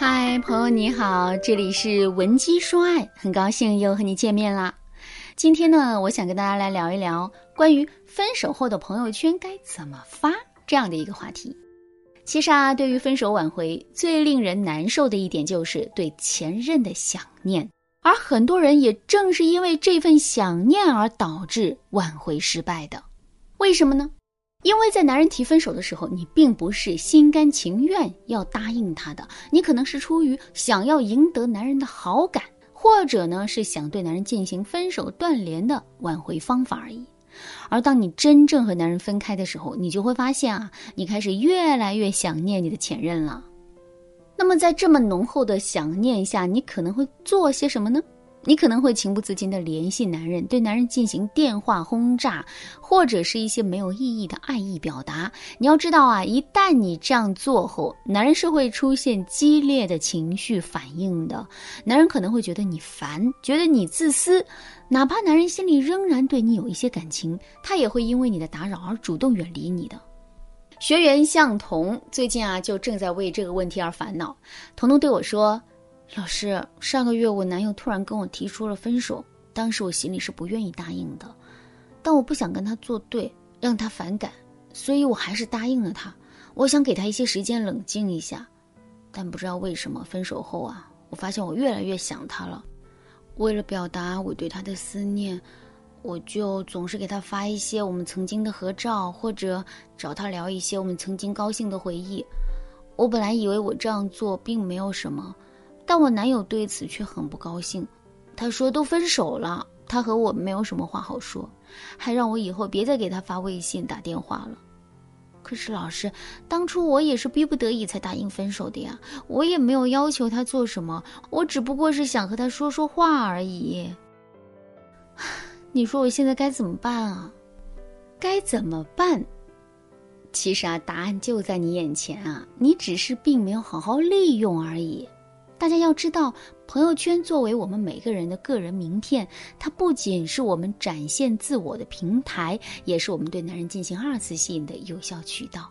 嗨，朋友你好，这里是文姬说爱，很高兴又和你见面啦。今天呢，我想跟大家来聊一聊关于分手后的朋友圈该怎么发这样的一个话题。其实啊，对于分手挽回，最令人难受的一点就是对前任的想念，而很多人也正是因为这份想念而导致挽回失败的。为什么呢？因为在男人提分手的时候，你并不是心甘情愿要答应他的，你可能是出于想要赢得男人的好感，或者呢是想对男人进行分手断联的挽回方法而已。而当你真正和男人分开的时候，你就会发现啊，你开始越来越想念你的前任了。那么在这么浓厚的想念下，你可能会做些什么呢？你可能会情不自禁地联系男人，对男人进行电话轰炸，或者是一些没有意义的爱意表达。你要知道啊，一旦你这样做后，男人是会出现激烈的情绪反应的。男人可能会觉得你烦，觉得你自私，哪怕男人心里仍然对你有一些感情，他也会因为你的打扰而主动远离你的。学员向彤最近啊，就正在为这个问题而烦恼。彤彤对我说。老师，上个月我男友突然跟我提出了分手，当时我心里是不愿意答应的，但我不想跟他作对，让他反感，所以我还是答应了他。我想给他一些时间冷静一下，但不知道为什么分手后啊，我发现我越来越想他了。为了表达我对他的思念，我就总是给他发一些我们曾经的合照，或者找他聊一些我们曾经高兴的回忆。我本来以为我这样做并没有什么。但我男友对此却很不高兴，他说都分手了，他和我没有什么话好说，还让我以后别再给他发微信打电话了。可是老师，当初我也是逼不得已才答应分手的呀，我也没有要求他做什么，我只不过是想和他说说话而已。你说我现在该怎么办啊？该怎么办？其实啊，答案就在你眼前啊，你只是并没有好好利用而已。大家要知道，朋友圈作为我们每个人的个人名片，它不仅是我们展现自我的平台，也是我们对男人进行二次吸引的有效渠道。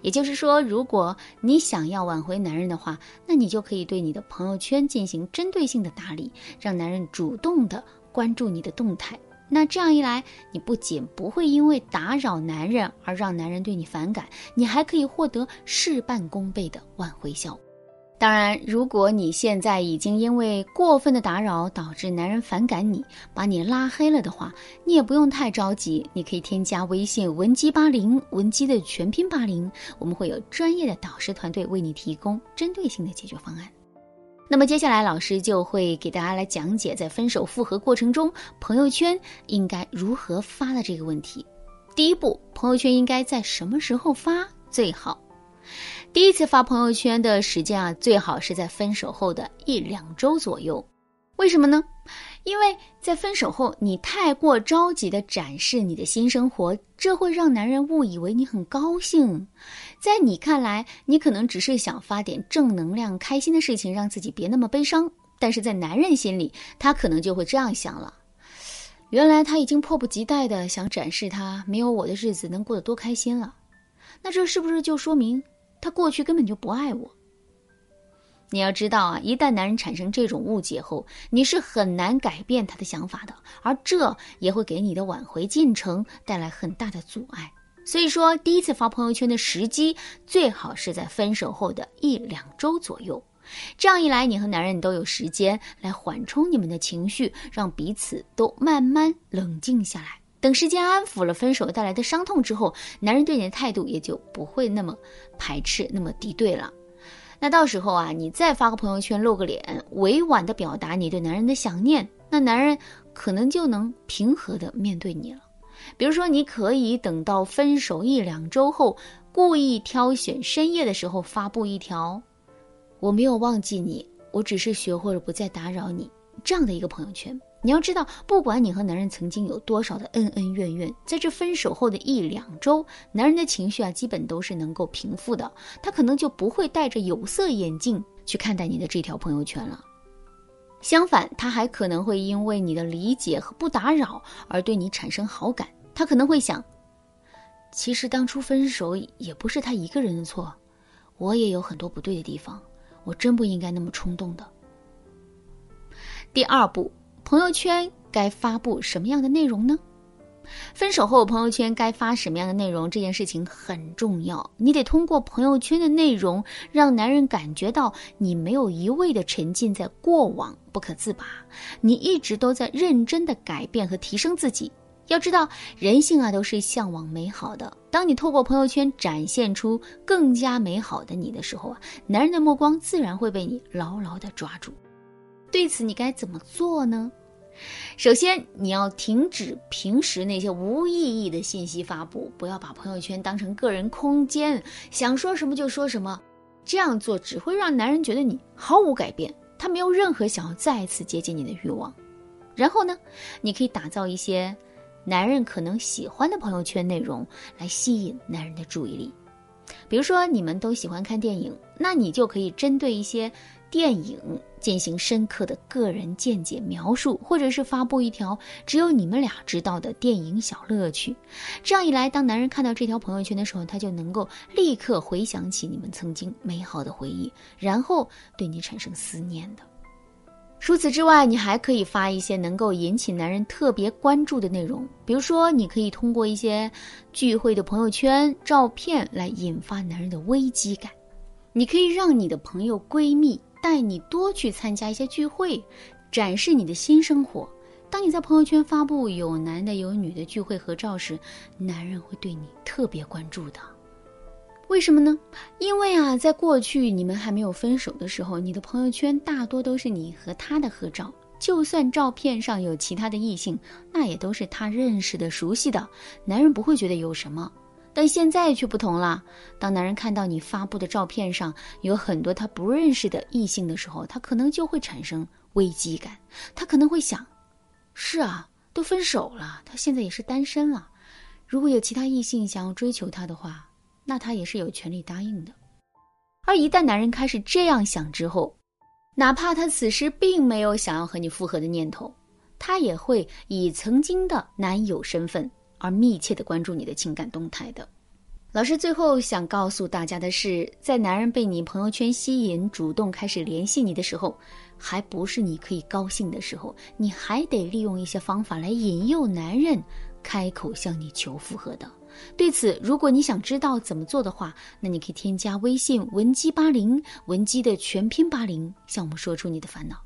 也就是说，如果你想要挽回男人的话，那你就可以对你的朋友圈进行针对性的打理，让男人主动的关注你的动态。那这样一来，你不仅不会因为打扰男人而让男人对你反感，你还可以获得事半功倍的挽回效果。当然，如果你现在已经因为过分的打扰导致男人反感你，把你拉黑了的话，你也不用太着急。你可以添加微信文姬八零，文姬的全拼八零，我们会有专业的导师团队为你提供针对性的解决方案。那么接下来，老师就会给大家来讲解在分手复合过程中，朋友圈应该如何发的这个问题。第一步，朋友圈应该在什么时候发最好？第一次发朋友圈的时间啊，最好是在分手后的一两周左右。为什么呢？因为在分手后，你太过着急的展示你的新生活，这会让男人误以为你很高兴。在你看来，你可能只是想发点正能量、开心的事情，让自己别那么悲伤。但是在男人心里，他可能就会这样想了：原来他已经迫不及待的想展示他没有我的日子能过得多开心了。那这是不是就说明？他过去根本就不爱我。你要知道啊，一旦男人产生这种误解后，你是很难改变他的想法的，而这也会给你的挽回进程带来很大的阻碍。所以说，第一次发朋友圈的时机最好是在分手后的一两周左右。这样一来，你和男人都有时间来缓冲你们的情绪，让彼此都慢慢冷静下来。等时间安抚了分手带来的伤痛之后，男人对你的态度也就不会那么排斥、那么敌对了。那到时候啊，你再发个朋友圈露个脸，委婉的表达你对男人的想念，那男人可能就能平和的面对你了。比如说，你可以等到分手一两周后，故意挑选深夜的时候发布一条“我没有忘记你，我只是学会了不再打扰你”这样的一个朋友圈。你要知道，不管你和男人曾经有多少的恩恩怨怨，在这分手后的一两周，男人的情绪啊，基本都是能够平复的。他可能就不会戴着有色眼镜去看待你的这条朋友圈了。相反，他还可能会因为你的理解和不打扰而对你产生好感。他可能会想，其实当初分手也不是他一个人的错，我也有很多不对的地方。我真不应该那么冲动的。第二步，朋友圈该发布什么样的内容呢？分手后朋友圈该发什么样的内容？这件事情很重要，你得通过朋友圈的内容，让男人感觉到你没有一味的沉浸在过往不可自拔，你一直都在认真的改变和提升自己。要知道，人性啊都是向往美好的。当你透过朋友圈展现出更加美好的你的时候啊，男人的目光自然会被你牢牢的抓住。对此，你该怎么做呢？首先，你要停止平时那些无意义的信息发布，不要把朋友圈当成个人空间，想说什么就说什么。这样做只会让男人觉得你毫无改变，他没有任何想要再次接近你的欲望。然后呢，你可以打造一些男人可能喜欢的朋友圈内容，来吸引男人的注意力。比如说，你们都喜欢看电影，那你就可以针对一些。电影进行深刻的个人见解描述，或者是发布一条只有你们俩知道的电影小乐趣。这样一来，当男人看到这条朋友圈的时候，他就能够立刻回想起你们曾经美好的回忆，然后对你产生思念的。除此之外，你还可以发一些能够引起男人特别关注的内容，比如说，你可以通过一些聚会的朋友圈照片来引发男人的危机感。你可以让你的朋友闺蜜。带你多去参加一些聚会，展示你的新生活。当你在朋友圈发布有男的有女的聚会合照时，男人会对你特别关注的。为什么呢？因为啊，在过去你们还没有分手的时候，你的朋友圈大多都是你和他的合照，就算照片上有其他的异性，那也都是他认识的、熟悉的，男人不会觉得有什么。但现在却不同了。当男人看到你发布的照片上有很多他不认识的异性的时候，他可能就会产生危机感。他可能会想：是啊，都分手了，他现在也是单身了。如果有其他异性想要追求他的话，那他也是有权利答应的。而一旦男人开始这样想之后，哪怕他此时并没有想要和你复合的念头，他也会以曾经的男友身份。而密切的关注你的情感动态的，老师最后想告诉大家的是，在男人被你朋友圈吸引，主动开始联系你的时候，还不是你可以高兴的时候，你还得利用一些方法来引诱男人开口向你求复合的。对此，如果你想知道怎么做的话，那你可以添加微信文姬八零，文姬的全拼八零，向我们说出你的烦恼。